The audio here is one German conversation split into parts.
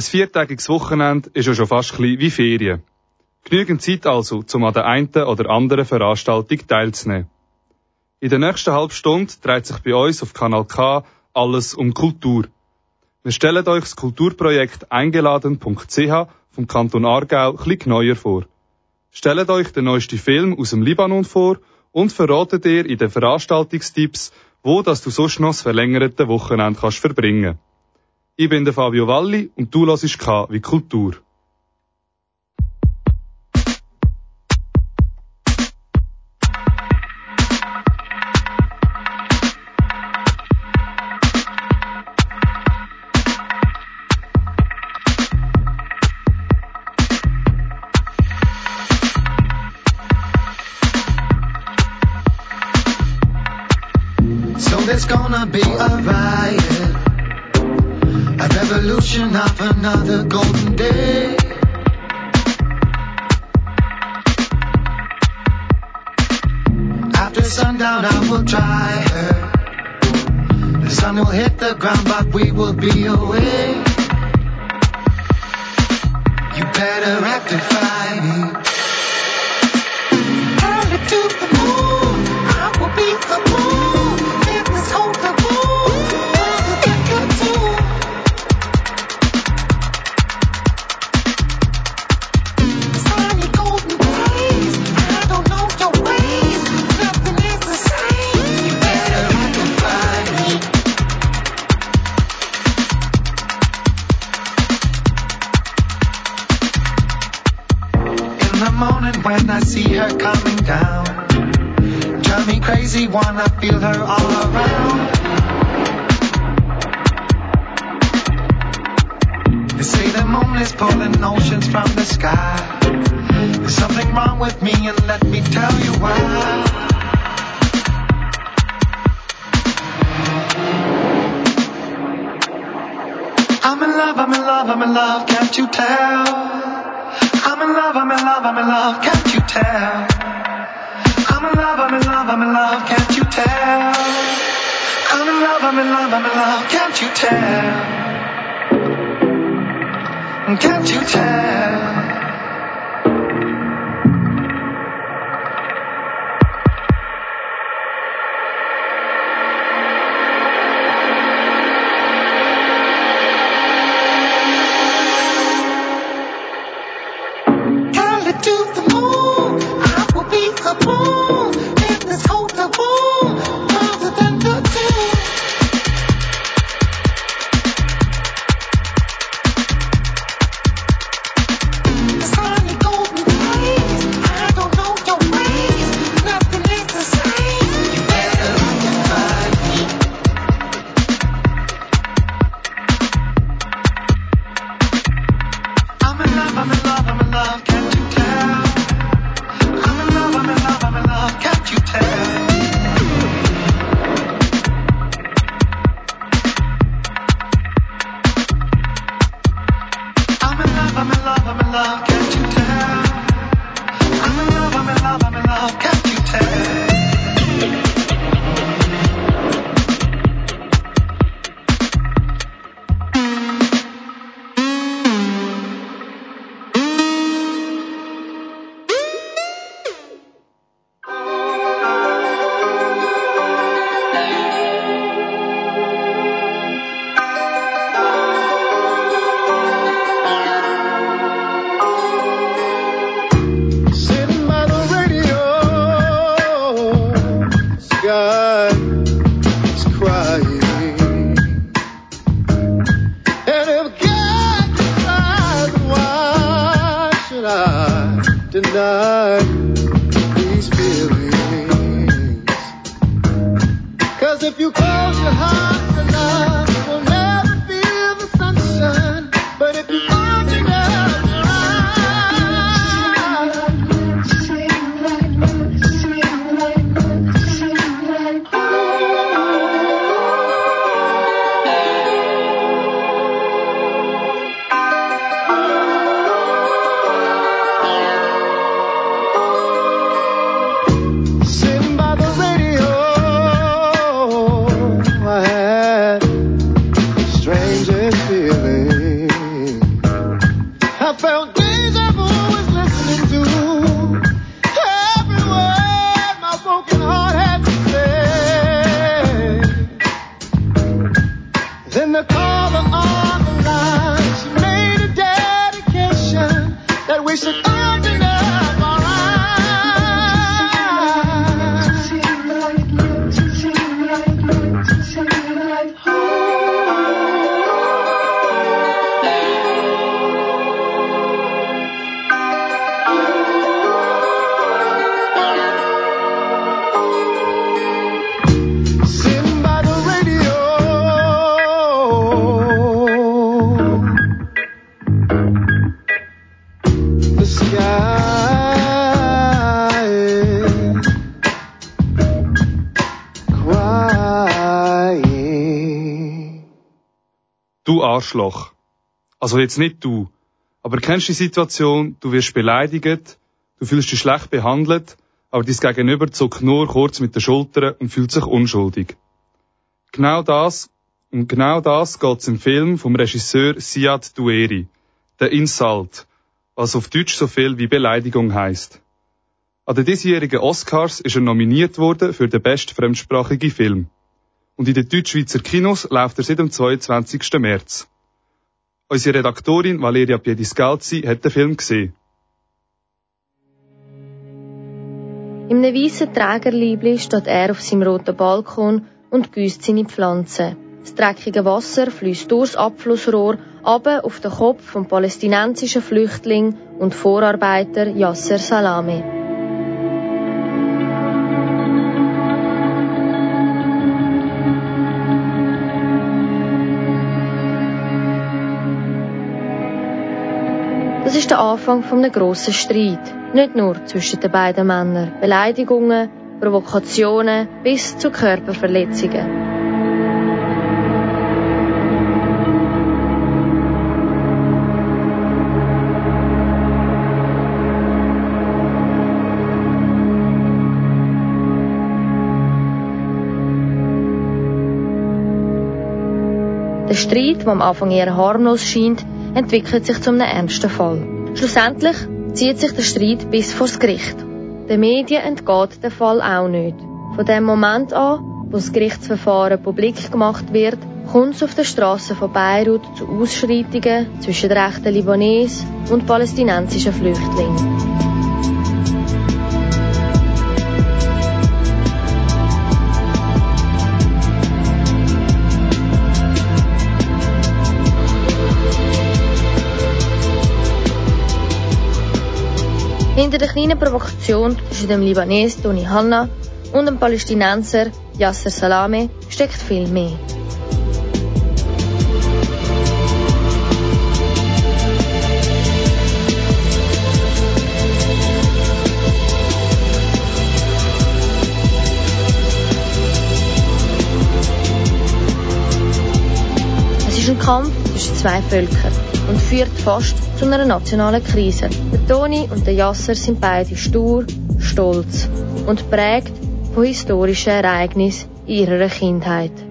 Ein viertägiges Wochenende ist ja schon fast wie Ferien. Genügend Zeit also, um an der einen oder anderen Veranstaltung teilzunehmen. In der nächsten halben Stunde dreht sich bei uns auf Kanal K alles um Kultur. Wir stellen euch das Kulturprojekt eingeladen.ch vom Kanton Aargau bisschen neuer vor. Stellt euch den neuesten Film aus dem Libanon vor und verratet ihr in den Veranstaltungstipps, wo dass du sonst noch das verlängerte Wochenende kannst verbringen. Ich bin der Fabio Valli und du hörst K wie Kultur. So gonna be a riot. revolution of another golden day. After sundown, I will try her. The sun will hit the ground, but we will be away. You better rectify me. I'll do morning when I see her coming down. Drive me crazy, when I feel her all around. They say the moon is pulling oceans from the sky. There's something wrong with me, and let me tell you why. I'm in love, I'm in love, I'm in love, can't you tell? in love, I'm in love, I'm in love, can't you tell? I'm in love, I'm in love, I'm in love, can't you tell? I'm in love, I'm in love, I'm in love, can't you tell? Can't you tell? Arschloch. Also jetzt nicht du. Aber kennst die Situation, du wirst beleidigt, du fühlst dich schlecht behandelt, aber dein Gegenüber zuckt nur kurz mit den Schultern und fühlt sich unschuldig. Genau das, und genau das geht's im Film vom Regisseur Siad Dueri, der Insult, was auf Deutsch so viel wie Beleidigung heißt. An den diesjährigen Oscars ist er nominiert worden für den besten fremdsprachigen Film und in den Deutschschweizer Kinos läuft er seit dem 22. März. Unsere Redaktorin Valeria Piediscalzi hat den Film gesehen. Einem weißen Trägerliebli steht er auf seinem roten Balkon und gießt seine Pflanzen. Das dreckige Wasser fließt durchs Abflussrohr aber auf den Kopf vom palästinensischen Flüchtling und Vorarbeiter Yasser Salame. Anfang von einem grossen Streit. Nicht nur zwischen den beiden Männern. Beleidigungen, Provokationen bis zu Körperverletzungen. Der Streit, der am Anfang eher harmlos scheint, entwickelt sich zu einem ernsten Fall. Schlussendlich zieht sich der Streit bis vors Gericht. Den Medien entgeht der Fall auch nicht. Von dem Moment an, wo das Gerichtsverfahren publik gemacht wird, kommt es auf den Straßen von Beirut zu Ausschreitungen zwischen den rechten Libanesen und palästinensischen Flüchtlingen. Hinter der kleinen Provokation zwischen dem Libanes Tony Hanna und dem Palästinenser Yasser Salame steckt viel mehr. Es ist ein Kampf zwischen zwei Völkern und führt fast zu einer nationalen Krise. Der Toni und der Yasser sind beide stur, stolz und prägt von historischen Ereignissen ihrer Kindheit.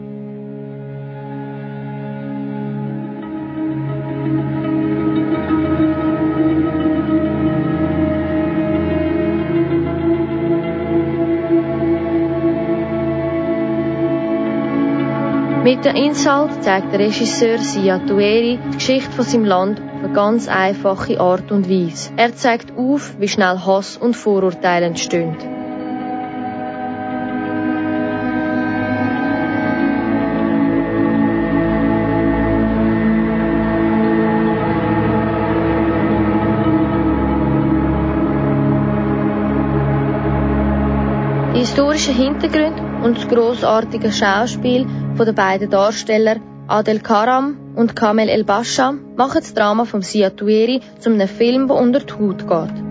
Mit der Insult zeigt der Regisseur Sia Tueri die Geschichte von seinem Land auf eine ganz einfache Art und Weise. Er zeigt auf, wie schnell Hass und Vorurteile entstehen. Die historischen Hintergründe und das grossartige Schauspiel der beiden Darsteller Adel Karam und Kamel El Basha machen das Drama von Sia Tueri zu einem Film, der unter die Haut geht.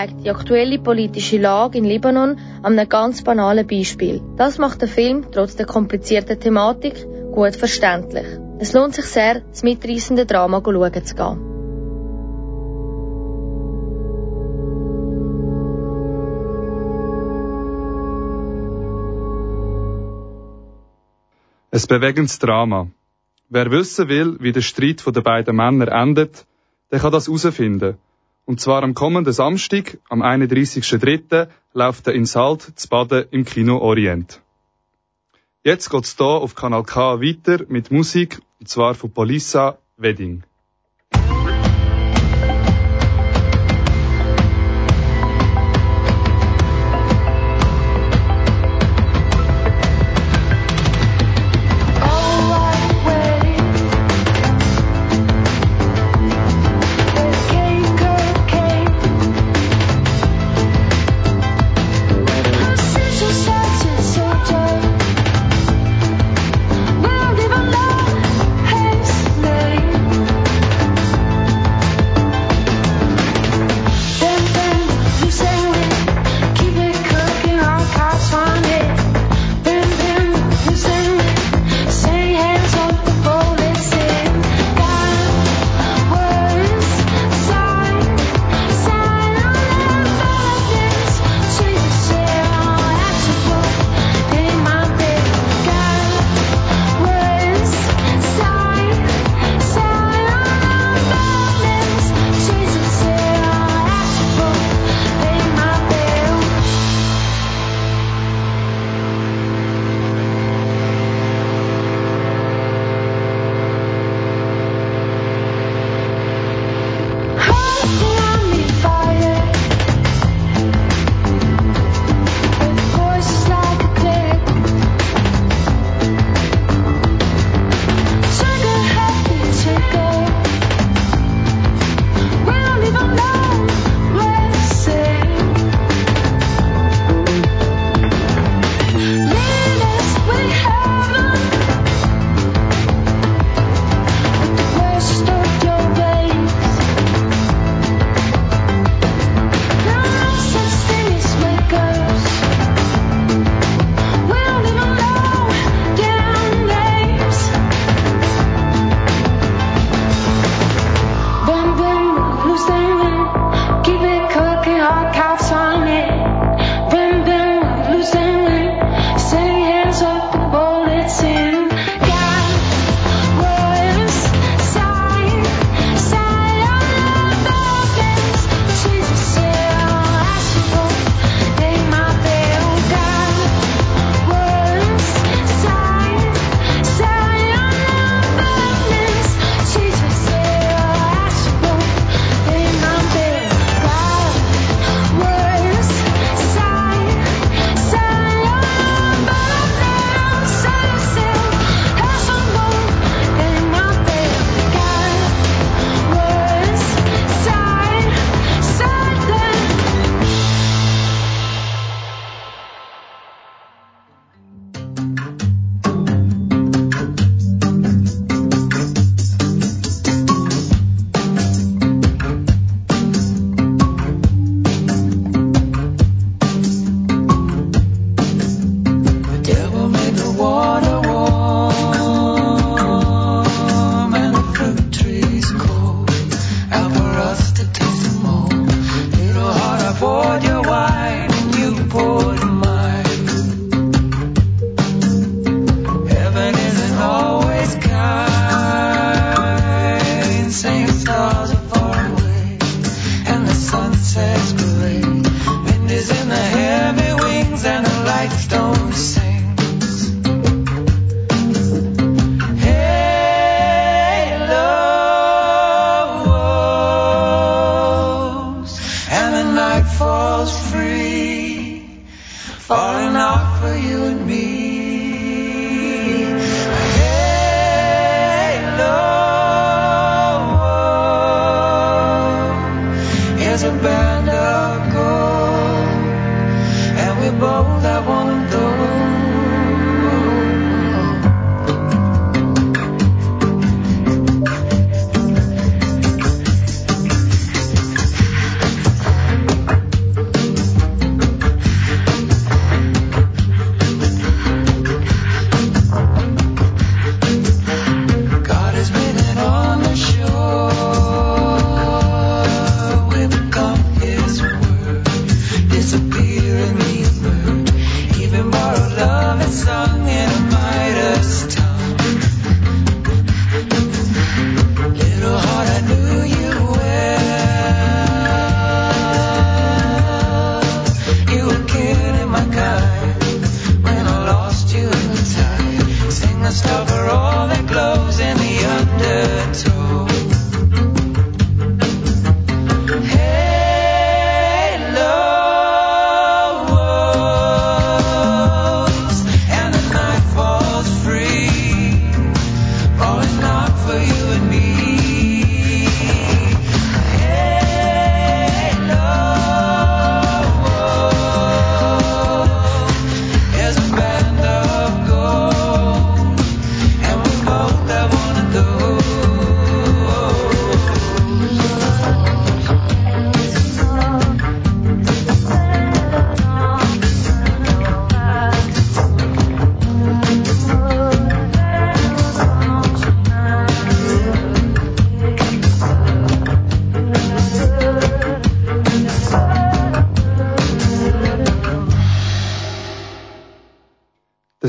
Zeigt die aktuelle politische Lage in Libanon an einem ganz banalen Beispiel. Das macht den Film trotz der komplizierten Thematik gut verständlich. Es lohnt sich sehr, das mitreißende Drama schauen zu gehen. Ein bewegendes Drama. Wer wissen will, wie der Streit der beiden Männer endet, der kann das herausfinden. Und zwar am kommenden Samstag, am 31.03., läuft der Insalt zu Baden im Kino Orient. Jetzt geht's hier auf Kanal K weiter mit Musik, und zwar von Polissa Wedding.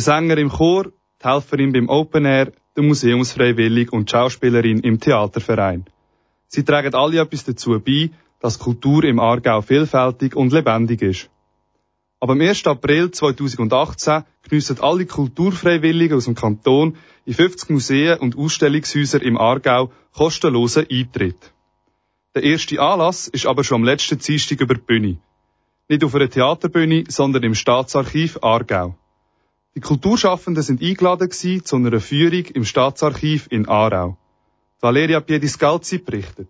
Der Sänger im Chor, die Helferin beim Open Air, der Museumsfreiwillig und die Schauspielerin im Theaterverein. Sie tragen alle etwas dazu bei, dass Kultur im Aargau vielfältig und lebendig ist. Aber am 1. April 2018 geniessen alle Kulturfreiwilligen aus dem Kanton in 50 Museen und Ausstellungshäusern im Aargau kostenlosen Eintritt. Der erste Anlass ist aber schon am letzten Dienstag über die Bühne. Nicht auf einer Theaterbühne, sondern im Staatsarchiv Aargau. Die Kulturschaffenden sind eingeladen zu einer Führung im Staatsarchiv in Aarau. Valeria Piediscalzi berichtet.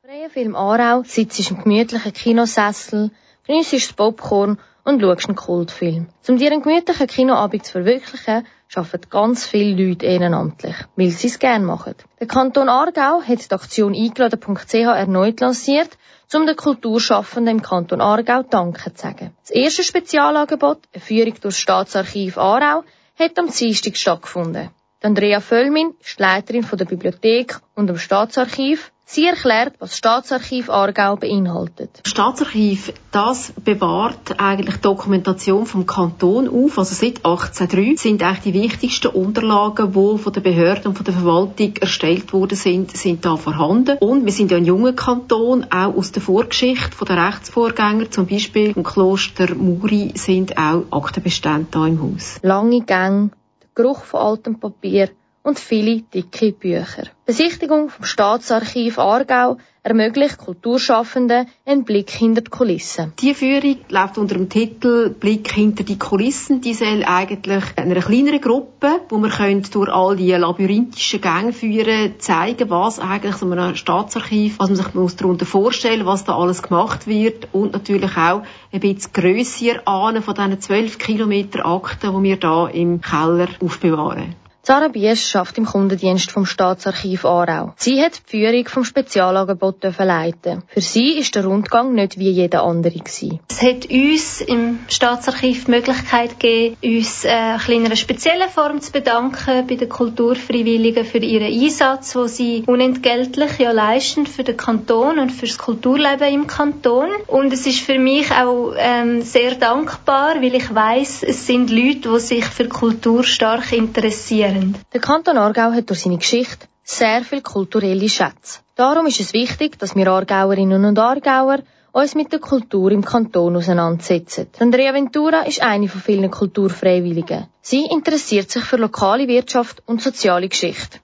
Freie Film Aarau sitzt im gemütlichen Kinosessel, genießt das Popcorn und schaust einen Kultfilm. Um dir einen gemütlichen Kinoabend zu verwirklichen, arbeiten ganz viele Leute ehrenamtlich, weil sie es gerne machen. Der Kanton Aargau hat die Aktion eingeladen.ch erneut lanciert, um den Kulturschaffenden im Kanton Aargau Danke zu sagen. Das erste Spezialangebot, eine Führung durch das Staatsarchiv Aarau, hat am Dienstag stattgefunden. Andrea Völlmin ist Leiterin der Bibliothek und dem Staatsarchiv Sie erklärt, was das Staatsarchiv Aargau beinhaltet. Das Staatsarchiv, das bewahrt eigentlich Dokumentation vom Kanton auf. Also seit 1803 sind eigentlich die wichtigsten Unterlagen, die von der Behörde und von der Verwaltung erstellt worden sind, sind da vorhanden. Und wir sind ja ein junger Kanton, auch aus der Vorgeschichte der Rechtsvorgänger, zum Beispiel im Kloster Muri, sind auch Aktenbestände da im Haus. Lange Gänge, der Geruch von altem Papier, und viele dicke Bücher. Besichtigung vom Staatsarchiv Aargau ermöglicht Kulturschaffenden einen Blick hinter die Kulissen. Die Führung läuft unter dem Titel Blick hinter die Kulissen. Die soll eigentlich einer kleineren Gruppe, wo wir durch all die labyrinthischen Gänge führen, zeigen, was eigentlich so ein Staatsarchiv, was man sich darunter vorstellen was da alles gemacht wird und natürlich auch ein bisschen grösser ahnen von diesen zwölf Kilometer Akten, die wir da im Keller aufbewahren. Sarah Biesch schafft im Kundendienst vom Staatsarchiv Aarau. Sie hat die Führung vom Spezialangebot leiten. Für sie ist der Rundgang nicht wie jeder andere gewesen. Es hat uns im Staatsarchiv die Möglichkeit gegeben, uns äh, in einer speziellen Form zu bedanken bei den Kulturfreiwilligen für ihren Einsatz, wo sie unentgeltlich ja leisten für den Kanton und für das Kulturleben im Kanton. Und es ist für mich auch ähm, sehr dankbar, weil ich weiß, es sind Leute, die sich für Kultur stark interessieren faszinierend. Der Kanton Aargau hat durch seine Geschichte sehr viele kulturelle Schätze. Darum ist es wichtig, dass wir Aargauerinnen und Aargauer uns mit der Kultur im Kanton auseinandersetzen. Andrea Ventura ist eine von vielen Kulturfreiwilligen. Sie interessiert sich für lokale Wirtschaft und soziale Geschichte.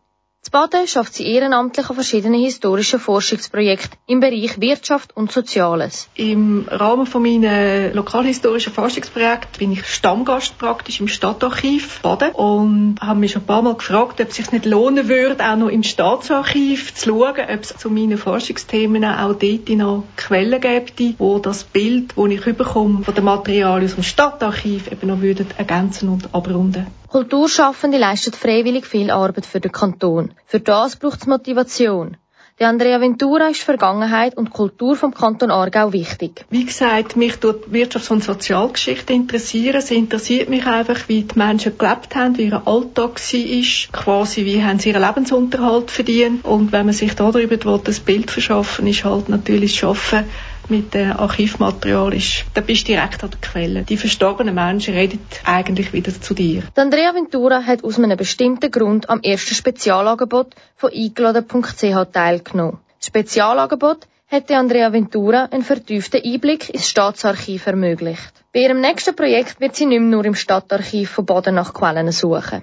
In Baden schafft sie ehrenamtlich an verschiedenen historischen Forschungsprojekten im Bereich Wirtschaft und Soziales. Im Rahmen von meinem lokalhistorischen Forschungsprojekt bin ich Stammgast praktisch im Stadtarchiv Baden und habe mich schon ein paar Mal gefragt, ob es sich nicht lohnen würde, auch noch im Staatsarchiv zu schauen, ob es zu meinen Forschungsthemen auch dort noch Quellen gibt, wo das Bild, das ich bekomme von den Materialien aus dem Stadtarchiv eben noch würden ergänzen und abrunden. Kulturschaffende leisten freiwillig viel Arbeit für den Kanton. Für das braucht es Motivation. Die Andrea Ventura ist Vergangenheit und Kultur vom Kanton Aargau wichtig. Wie gesagt, mich tut Wirtschafts- und Sozialgeschichte interessieren. Es interessiert mich einfach, wie die Menschen gelebt haben, wie ihr Alltag war, quasi wie haben sie ihren Lebensunterhalt verdient. Und wenn man sich darüber ein Bild verschaffen ist halt natürlich das Schaffen mit dem Archivmaterial ist, da bist du direkt an der Quelle. Die verstorbenen Menschen reden eigentlich wieder zu dir. Die Andrea Ventura hat aus einem bestimmten Grund am ersten Spezialangebot von eingeladen.ch teilgenommen. Das Spezialangebot hat Andrea Ventura einen vertieften Einblick ins Staatsarchiv ermöglicht. Bei ihrem nächsten Projekt wird sie nicht mehr nur im Stadtarchiv von Baden nach Quellen suchen.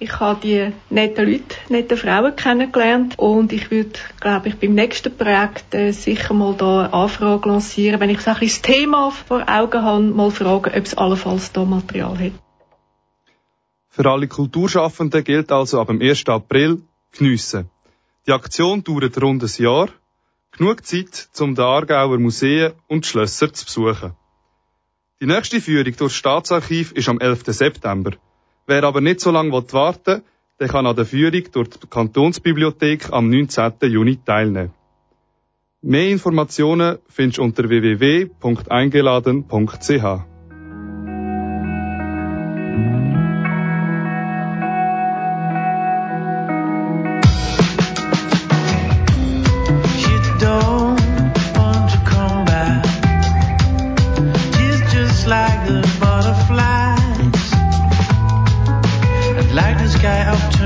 Ich habe die netten Leute, nette Frauen kennengelernt und ich würde, glaube ich, beim nächsten Projekt äh, sicher mal da eine Anfrage lancieren, wenn ich so ein das Thema vor Augen habe, mal fragen, ob es allenfalls da Material hat. Für alle Kulturschaffenden gilt also ab dem 1. April geniessen. Die Aktion dauert rund ein Jahr. Genug Zeit, um die Aargauer Museen und Schlösser zu besuchen. Die nächste Führung durch das Staatsarchiv ist am 11. September. Wer aber nicht so lange warten will, der kann an der Führung durch die Kantonsbibliothek am 19. Juni teilnehmen. Mehr Informationen findest du unter www.eingeladen.ch.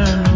time.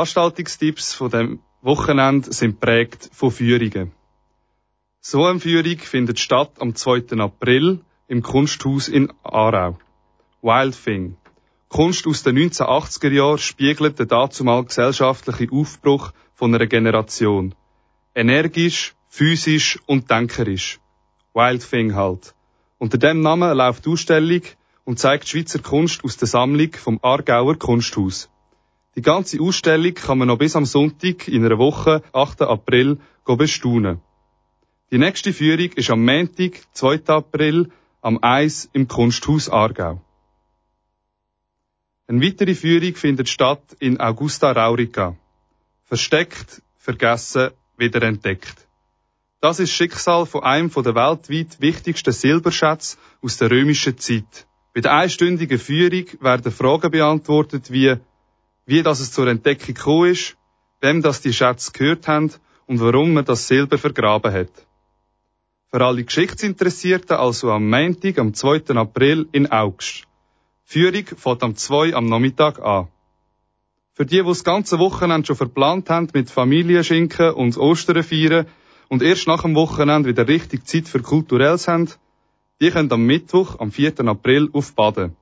Veranstaltungstipps von dem Wochenende sind prägt von Führungen. So eine Führung findet statt am 2. April im Kunsthaus in Aarau. Wild Thing. Kunst aus den 1980er Jahren spiegelt den dazumal gesellschaftlichen Aufbruch von einer Generation. Energisch, physisch und denkerisch. Wild Thing halt. Unter dem Namen läuft die Ausstellung und zeigt Schweizer Kunst aus der Sammlung vom Aargauer Kunsthaus. Die ganze Ausstellung kann man noch bis am Sonntag in einer Woche, 8. April, bestaunen. Die nächste Führung ist am Montag, 2. April, am Eis im Kunsthaus Aargau. Eine weitere Führung findet statt in Augusta Raurica. Versteckt, vergessen, wiederentdeckt. Das ist Schicksal von einem der weltweit wichtigsten Silberschätze aus der römischen Zeit. Bei der einstündigen Führung werden Fragen beantwortet wie wie das es zur Entdeckung gekommen ist, wem das die Schätze gehört haben und warum man das Silber vergraben hat. Für alle Geschichtsinteressierten also am Montag, am 2. April in Augst. Führung fängt am 2 am Nachmittag an. Für die, die das ganze Wochenende schon verplant haben mit Familienschinken und Ostern feiern und erst nach dem Wochenende wieder richtig Zeit für Kulturelles haben, die können am Mittwoch, am 4. April, auf Baden.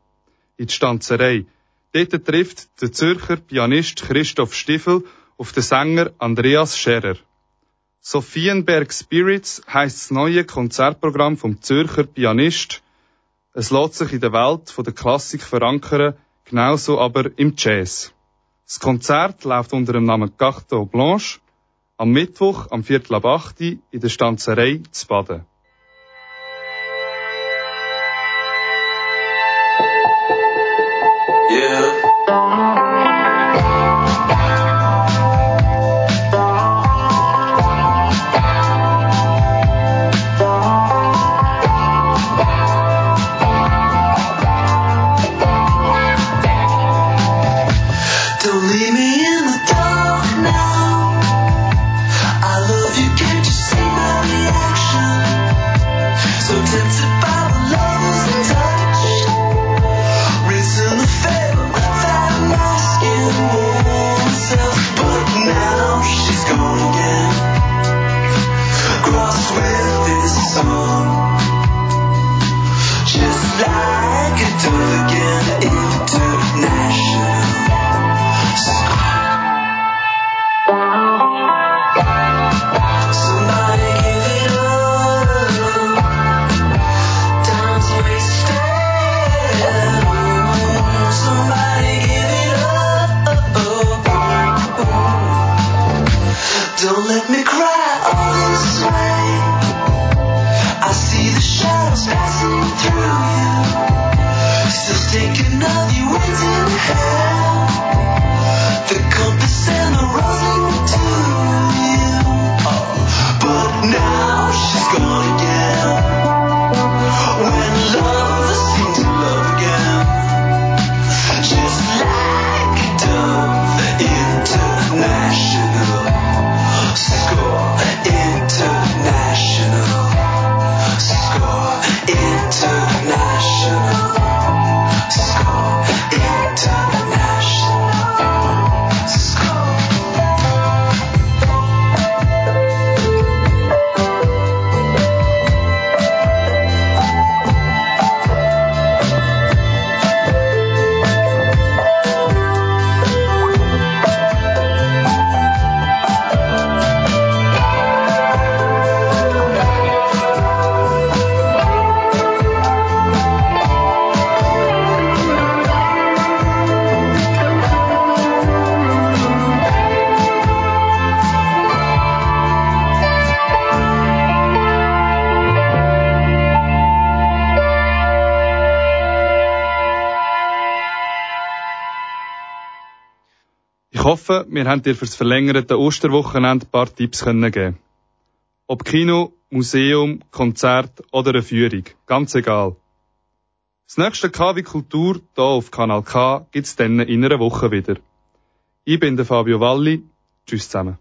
In die Stanzerei, Dort trifft der Zürcher Pianist Christoph Stiefel auf den Sänger Andreas Scherer. Sophienberg Spirits heisst das neue Konzertprogramm vom Zürcher Pianist. Es lässt sich in der Welt von der Klassik verankern, genauso aber im Jazz. Das Konzert läuft unter dem Namen Carte Blanche am Mittwoch am Viertel ab 8 in der Stanzerei zu Baden. Hoffe, wir haben dir fürs verlängerte Osterwochenende ein paar Tipps können geben. Ob Kino, Museum, Konzert oder eine Führung, ganz egal. Das nächste KW Kultur hier auf Kanal K gibt's dann in einer Woche wieder. Ich bin der Fabio Valli. Tschüss zusammen.